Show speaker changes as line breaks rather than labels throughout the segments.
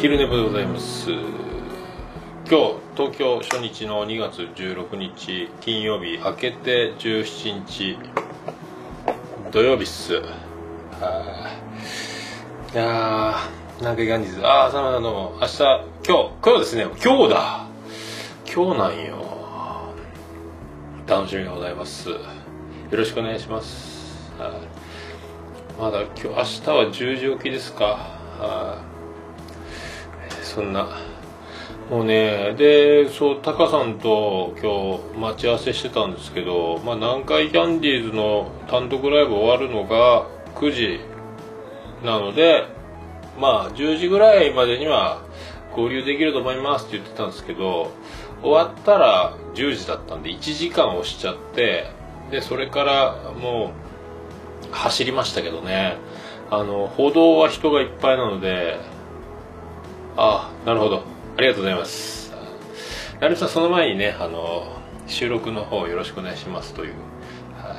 昼寝部でございます。今日東京初日の2月16日金曜日明けて17日土曜日っす。はい。やーなんかいかんですああさまどうも明日今日今日ですね。今日だ。今日なんよ。楽しみでございます。よろしくお願いします。まだ今日明日は10時起きですか。はい。そんな。もうねでそうタカさんと今日待ち合わせしてたんですけど、まあ、南海キャンディーズの単独ライブ終わるのが9時なのでまあ10時ぐらいまでには合流できると思いますって言ってたんですけど終わったら10時だったんで1時間押しちゃってでそれからもう走りましたけどね。あの歩道は人がいっぱいなのでああなるほど。ありがとうございます。なるさんその前にねあの収録の方よろしくお願いしますという、は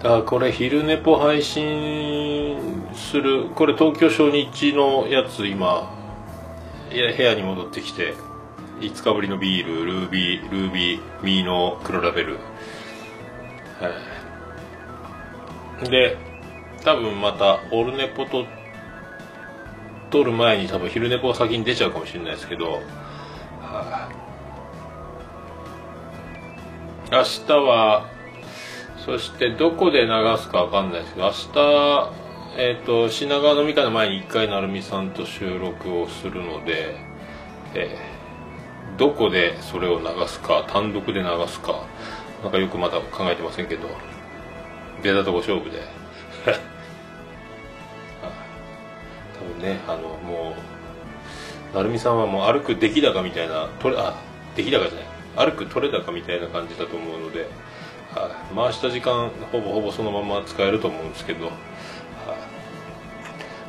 い、だからこれ昼寝ぽ配信するこれ東京初日のやつ今いや部屋に戻ってきて5日ぶりのビールルービールービーミーの黒ラベル。はい。で多分またオルネポと撮る前に多分昼寝ぽが先に出ちゃうかもしれないですけど、はあ、明日はそしてどこで流すかわかんないですけど明日えっ、ー、と品川飲み会の前に一回成美さんと収録をするので、えー、どこでそれを流すか単独で流すかなんかよくまだ考えてませんけど出たとこ勝負で。ねあのもう成美さんはもう歩く出来高みたいな取れあ出来高じゃない歩く取れ高みたいな感じだと思うので、は回した時間ほぼほぼそのまま使えると思うんですけど、は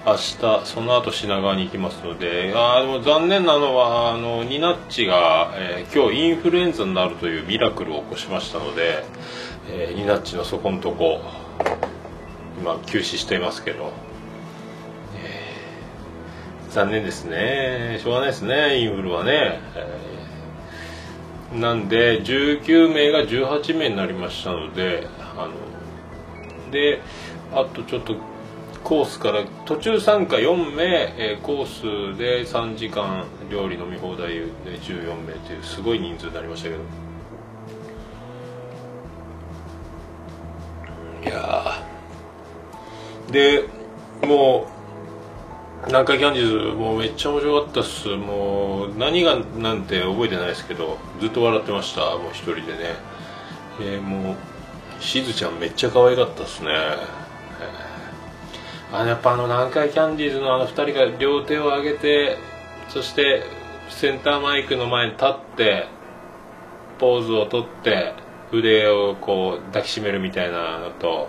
明日その後品川に行きますのであでも残念なのはあのニナッチが、えー、今日インフルエンザになるというミラクルを起こしましたので、えー、ニナッチのそこのとこ今休止していますけど。残念ですね。しょうがないですねインフルはね、えー、なんで19名が18名になりましたのであのであとちょっとコースから途中参加4名、えー、コースで3時間料理飲み放題で14名というすごい人数になりましたけど。いやでもう南海キャンディーズもうめっちゃ面白かったっす。もう何がなんて覚えてないですけどずっと笑ってました。もう一人でね、えー、もうしずちゃんめっちゃ可愛かったっすね、えー、あのやっぱあの南海キャンディーズのあの2人が両手を上げてそしてセンターマイクの前に立ってポーズをとって腕をこう抱きしめるみたいなのと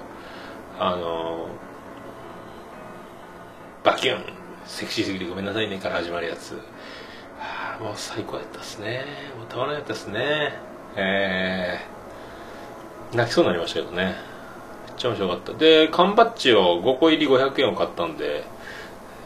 あのバキュンセクシーすぎてごめんなさいねから始まるやつ。あ、もう最高やったっすね。もうたまらなかったっすね。えー、泣きそうになりましたけどね。めっちゃ面白かった。で、缶バッジを5個入り500円を買ったんで、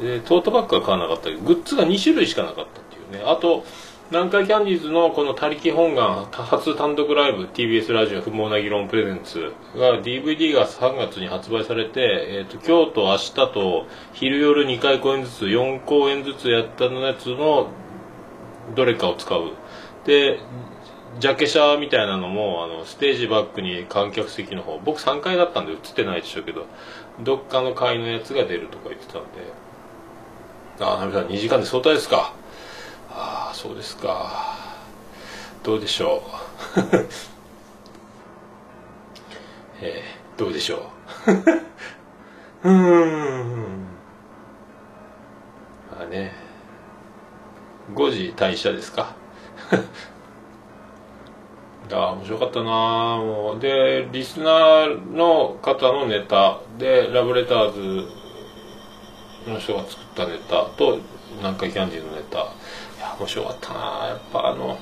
でトートバッグは買わなかったけど、グッズが2種類しかなかったっていうね。あと、南海キャンディーズのこの他力本願初単独ライブ TBS ラジオ不毛な議論プレゼンツが DVD が3月に発売されて、えーと、今日と明日と昼夜2回公演ずつ4公演ずつやったのやつのどれかを使う。でジャケ写みたいなのもあのステージバックに観客席の方僕3階だったんで映ってないでしょうけどどっかの階のやつが出るとか言ってたんで。ああナミさん2時間で相対ですか。ああそうですか。どうでしょう。えー、どうでしょう。うん。まあね。5時退社ですか。ああ面白かったな。もうでリスナーの方のネタでラブレターズの人が作ったネタと南海キャンディーのネタ。面白かったな。やっぱあの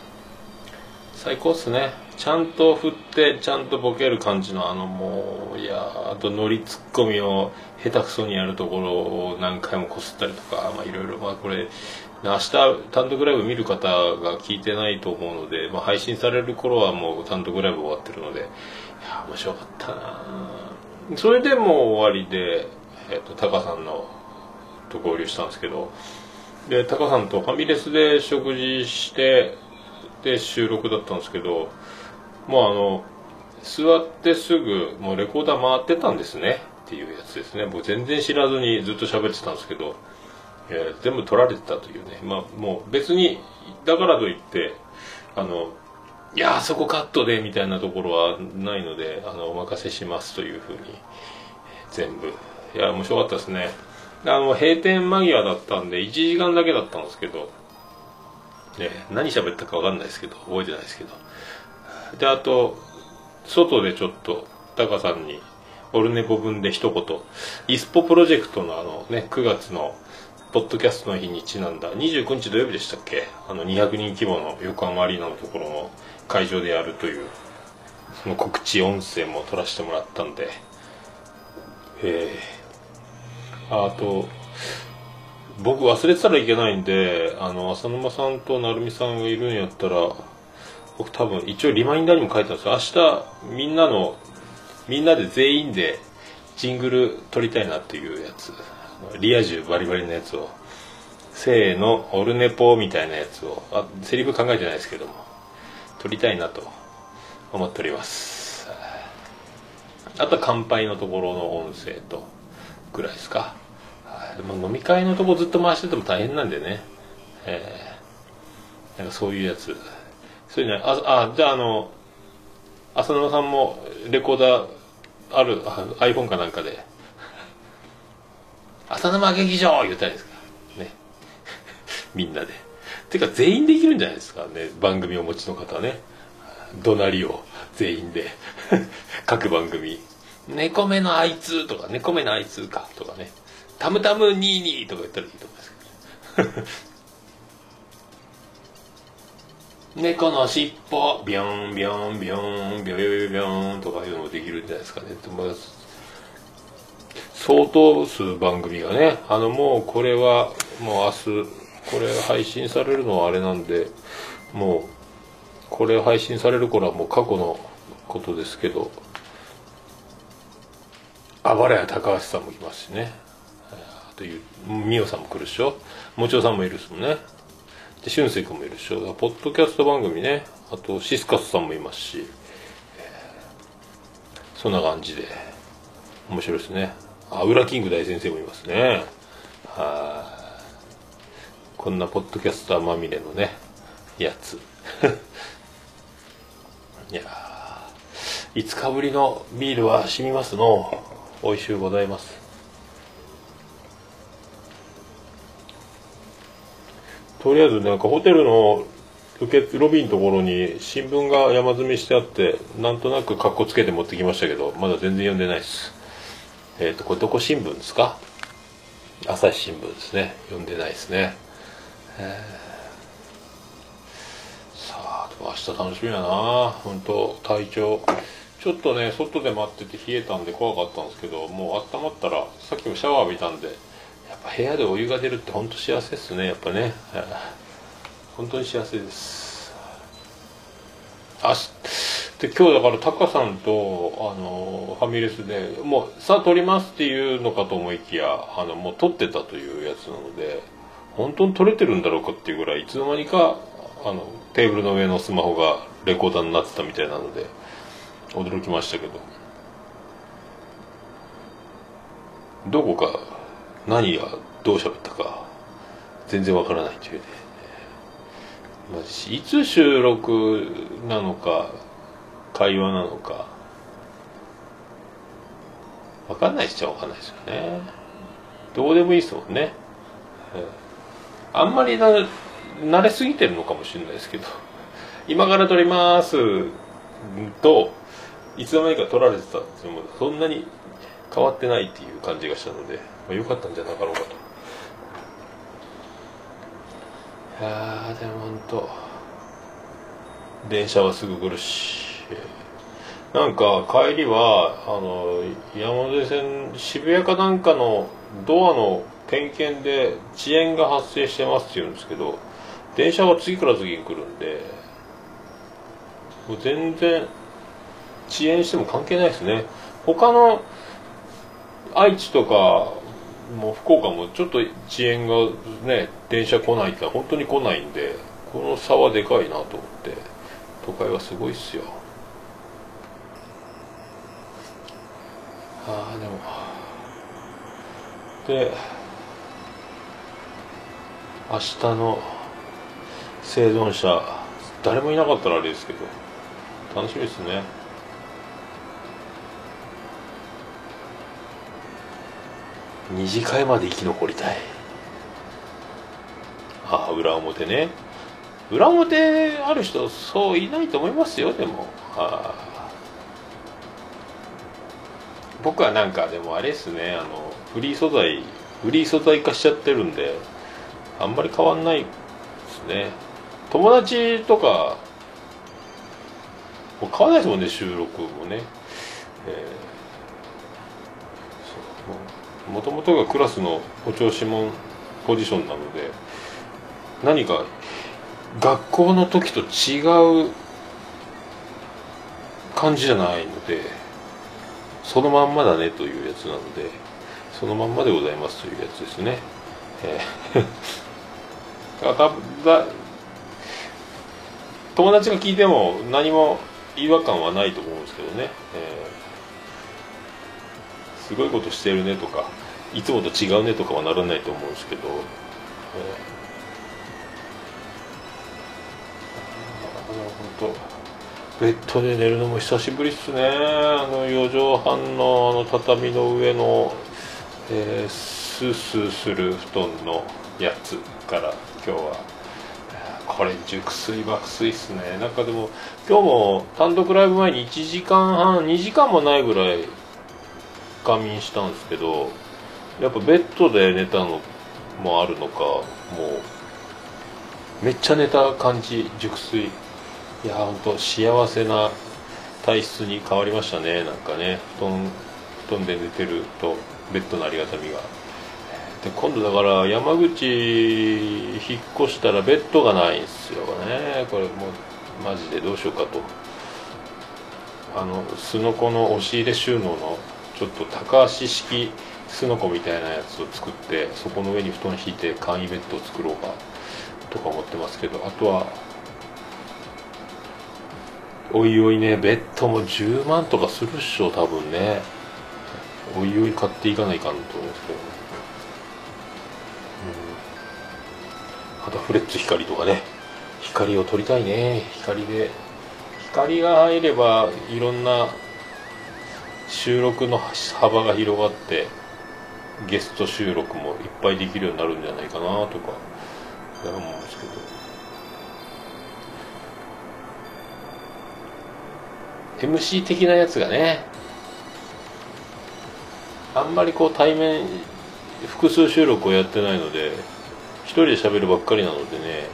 最高っすね。ちゃんと振ってちゃんとボケる感じのあのもういやあとノリツッコミを下手くそにやるところを何回もこすったりとかまあいろいろ。まあこれ明日単独ライブ見る方が聞いてないと思うので、まあ、配信される頃はもう単独ライブ終わってるのでいや面白かったな。それでもう終わりで、えっと、タカさんのと合流したんですけどでタカさんとファミレスで食事してで収録だったんですけどもうあの座ってすぐもうレコーダー回ってたんですねっていうやつですね。僕全然知らずにずっと喋ってたんですけど、えー、全部取られてたというね。まあもう別にだからといってあのいやあそこカットでみたいなところはないのであのお任せしますというふうに全部。いや面白かったですね。あの閉店間際だったんで1時間だけだったんですけどね、何喋ったか分かんないですけど覚えてないですけど。であと外でちょっとタカさんにオルネポ分で一言。イスポプロジェクトのあのね9月のポッドキャストの日にちなんだ。29日土曜日でしたっけ？あの200人規模の横浜アリーナのところの会場でやるというその告知音声も取らせてもらったんで。えー、あと僕忘れてたらいけないんで、あの、浅沼さんと成美さんがいるんやったら、僕多分一応リマインダーにも書いてたんですよ。明日みんなの、みんなで全員でジングル撮りたいなっていうやつ。リア充バリバリのやつを。せーの、オルネポみたいなやつを、あ、セリフ考えてないですけども、撮りたいなと思っております。あとは乾杯のところの音声と、ぐらいですか。でも飲み会のとこずっと回してても大変なんでね、えー、なんかそういうやつ。そういうねああじゃああの浅沼さんもレコーダーあるあ iPhone かなんかで「浅沼劇場!」言ったらいいですか。ね。みんなで。てか全員できるんじゃないですかね。番組をお持ちの方はね。怒鳴りを全員で。各番組「猫目のあいつ」とか「猫目のあいつか」とかね。タムタム22とか言ったらいいと思いますけど猫の尻尾ビョンビョンビョンビョビョビョンとかいうのもできるんじゃないですかね相当数番組がねあのもうこれはもう明日これ配信されるのはあれなんでもうこれ配信される頃はもう過去のことですけどあばらや高橋さんも来ますしね。あという美桜さんも来るでしょ。もちおさんもいるっすもんね。で俊く君もいるでしょ。ポッドキャスト番組ね。あとシスカスさんもいますし、そんな感じで。面白いですね。あ裏キング大先生もいますね。はい。こんなポッドキャスターまみれのねやつ。いや5日ぶりのビールは染みますの美味しゅうございます。とりあえずなんかホテルの受けロビーのところに新聞が山積みしてあってなんとなくかっこつけて持ってきましたけどまだ全然読んでないです。えっ、ー、とこれどこ新聞ですか？朝日新聞ですね。読んでないですね、えー、さあ明日楽しみやな。本当体調。ちょっとね外で待ってて冷えたんで怖かったんですけどもう温まったらさっきもシャワー浴びたんでやっぱ部屋でお湯が出るって本当幸せですねやっぱね。本当に幸せです。あで今日だからタカさんとあのファミレスでもうさあ撮りますっていうのかと思いきやあのもう撮ってたというやつなので本当に撮れてるんだろうかっていうぐらいいつの間にかあのテーブルの上のスマホがレコーダーになってたみたいなので驚きましたけど。どこか何がどう喋ったか全然わからないというね、まあ、いつ収録なのか会話なのかわかんないっちゃわかんないですよね。どうでもいいですもんね、あんまりな慣れすぎてるのかもしれないですけど。今から撮りますといつの間にか撮られてたんですよ。そんなに変わってないっていう感じがしたのでまあ、良かったんじゃなかろうかと。いやでも本当電車はすぐ来るし。なんか帰りはあの山手線渋谷かなんかのドアの点検で遅延が発生してますって言うんですけど電車は次から次に来るんでもう全然遅延しても関係ないですね。他の愛知とかもう福岡もちょっと遅延がね電車来ないって本当に来ないんでこの差はでかいなと思って都会はすごいっすよ。ああでも。で明日の生存者誰もいなかったらあれですけど楽しみですね。二次会まで生き残りたい。ああ裏表ね。裏表ある人そういないと思いますよでも。あ僕はなんかでもあれですね。あのフリー素材フリー素材化しちゃってるんであんまり変わんないですね。友達とかもう変わないですもんね収録もね、えー、もともとがクラスのお調子者ポジションなので何か学校の時と違う感じじゃないのでそのまんまだねというやつなのでそのまんまでございますというやつですね、えー、だだ友達が聞いても何も違和感はないと思うんですけどね、えー、すごいことしてるねとかいつもと違うねとかはならないと思うんですけど、えー本当ベッドで寝るのも久しぶりっすね。あの4畳半のあの畳の上の、えー、スースーする布団のやつから今日は。これ熟睡爆睡っすね。なんかでも今日も単独ライブ前に1時間半2時間もないぐらい仮眠したんですけどやっぱベッドで寝たのもあるのかもうめっちゃ寝た感じ熟睡。いや本当幸せな体質に変わりましたねなんかね。布団布団で寝てるとベッドのありがたみが。で今度だから山口引っ越したらベッドがないんですよね。これもうマジでどうしようかと。あのすのこの押し入れ収納のちょっと高足式すのこみたいなやつを作ってそこの上に布団敷いて簡易ベッドを作ろうかとか思ってますけどあとはおいおいねベッドも10万とかするっしょ多分ね。おいおい買っていかないかんと思うんですけど、うん、あとフレッツ光とかね。光を撮りたいね。光で。光が入ればいろんな収録の幅が広がってゲスト収録もいっぱいできるようになるんじゃないかなとか思うんですけど。MC 的なやつがねあんまりこう対面複数収録をやってないので一人で喋るばっかりなのでね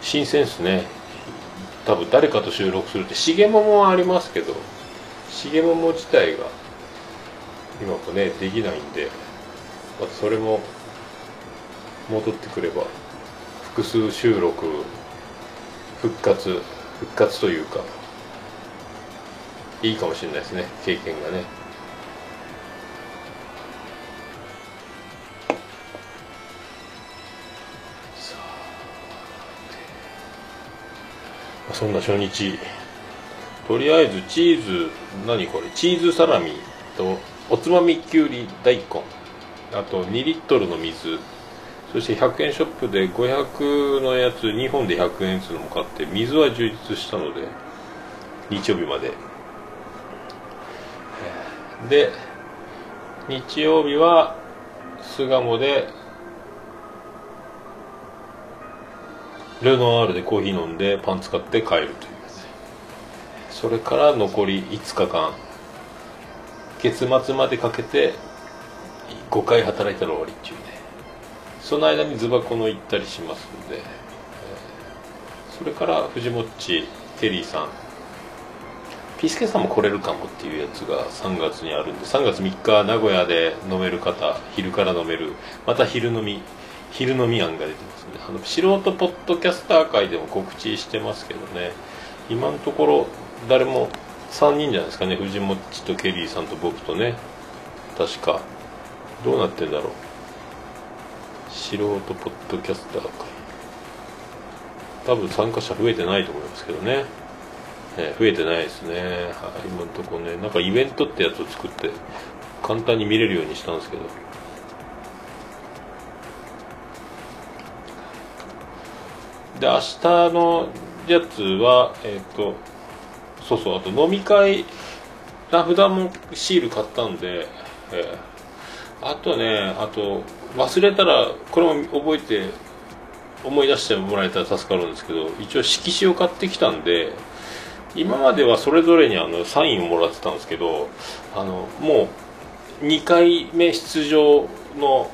新鮮っすね。多分誰かと収録するって重桃はありますけど重桃自体が今もねできないんでまたそれも戻ってくれば複数収録復活復活というかいいかもしれないですね経験がね。そんな初日。とりあえずチーズ何これ？チーズサラミとおつまみきゅうり大根。あと2リットルの水。そして100円ショップで500のやつ2本で100円っていうのも買って水は充実したので日曜日まで。で日曜日は巣鴨でルノワールでコーヒー飲んでパン使って帰るという。それから残り5日間月末までかけて5回働いたら終わりっていうね。その間にズバコの行ったりしますんで、それから藤もっちテリーさん。ピースケさんも来れるかもっていうやつが3月にあるんで3月3日名古屋で飲める方昼から飲めるまた昼飲み昼飲み案が出てますね。あの素人ポッドキャスター界でも告知してますけどね。今のところ誰も3人じゃないですかね。藤もっちとケリーさんと僕とね。確か。どうなってんだろう。素人ポッドキャスター界。多分参加者増えてないと思いますけどね、え増えてないですね、はい、今のところね。なんかイベントってやつを作って簡単に見れるようにしたんですけど。で明日のやつはえっ、ー、とそうそうあと飲み会名札もシール買ったんで、えー、あとねあと忘れたらこれも覚えて思い出してもらえたら助かるんですけど一応色紙を買ってきたんで今まではそれぞれにあのサインをもらってたんですけどあのもう2回目出場の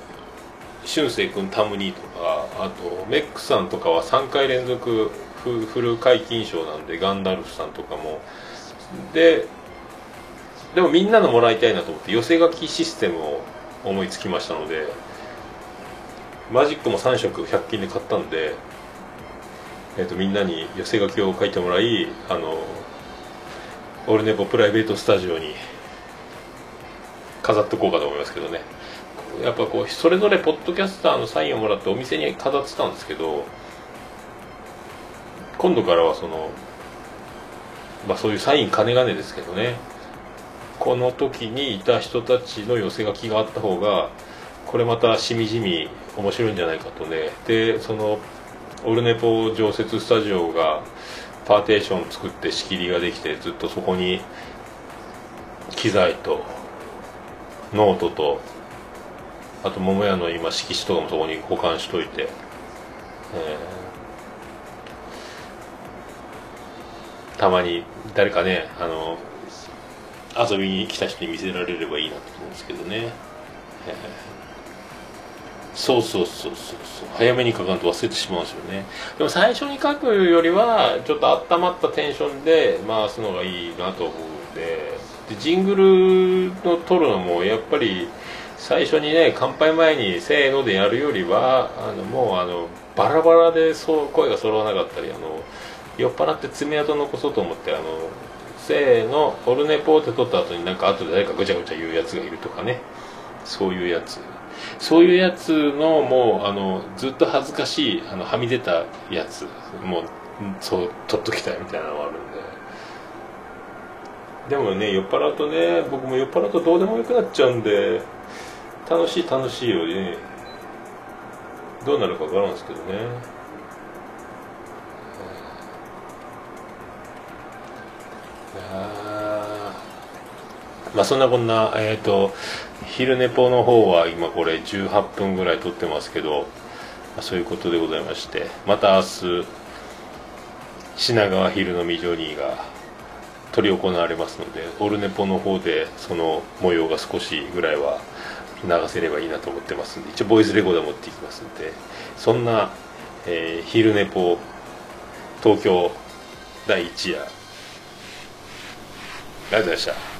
俊生君タムニーとかあとメックさんとかは3回連続フル解禁賞なんでガンダルフさんとかも。ででもみんなのもらいたいなと思って寄せ書きシステムを思いつきましたのでマジックも3色100均で買ったんで、えーと、みんなに寄せ書きを書いてもらいあのオルネポプライベートスタジオに飾っとこうかと思いますけどね。やっぱこうそれぞれポッドキャスターのサインをもらってお店に飾ってたんですけど今度からはそのまあそういうサイン金金ですけどね。この時にいた人たちの寄せ書きがあった方がこれまたしみじみ面白いんじゃないかとね。でそのオルネポ常設スタジオがパーテーション作って仕切りができてずっとそこに機材とノートとあと桃屋の今色紙とかもそこに保管しといて、えー、たまに誰かねあの遊びに来た人に見せられればいいなと思うんですけどね、えー、そうそうそうそうそう。早めに書かんと忘れてしまうんですよね。でも最初に書くよりはちょっと温まったテンションで回すのがいいなと思うんで。でジングルの撮るのもやっぱり最初にね乾杯前にせーのでやるよりはあのもうあのバラバラでそう声が揃わなかったりあの酔っ払って爪痕残そうと思ってあのせーのオルネポーって取った後になんか後で誰かぐちゃぐちゃ言うやつがいるとかね。そういうやつ。そういうやつのもうあのずっと恥ずかしいあのはみ出たやつ。もうそう取っときたいみたいなのがあるんで。でもね酔っ払うとね僕も酔っ払うとどうでもよくなっちゃうんで。楽しい楽しいよりねどうなるか分からんですけどね。まあそんなこんなえっ、ー、と昼寝ぽの方は今これ18分ぐらい撮ってますけど、まあ、そういうことでございましてまた明日品川昼のミジョニーが執り行われますのでオルネポの方でその模様が少しぐらいは流せればいいなと思ってますんで一応ボイスレコーダー持っていきますんでそんな、えー、昼寝ぽ東京第1夜ありがとうございました。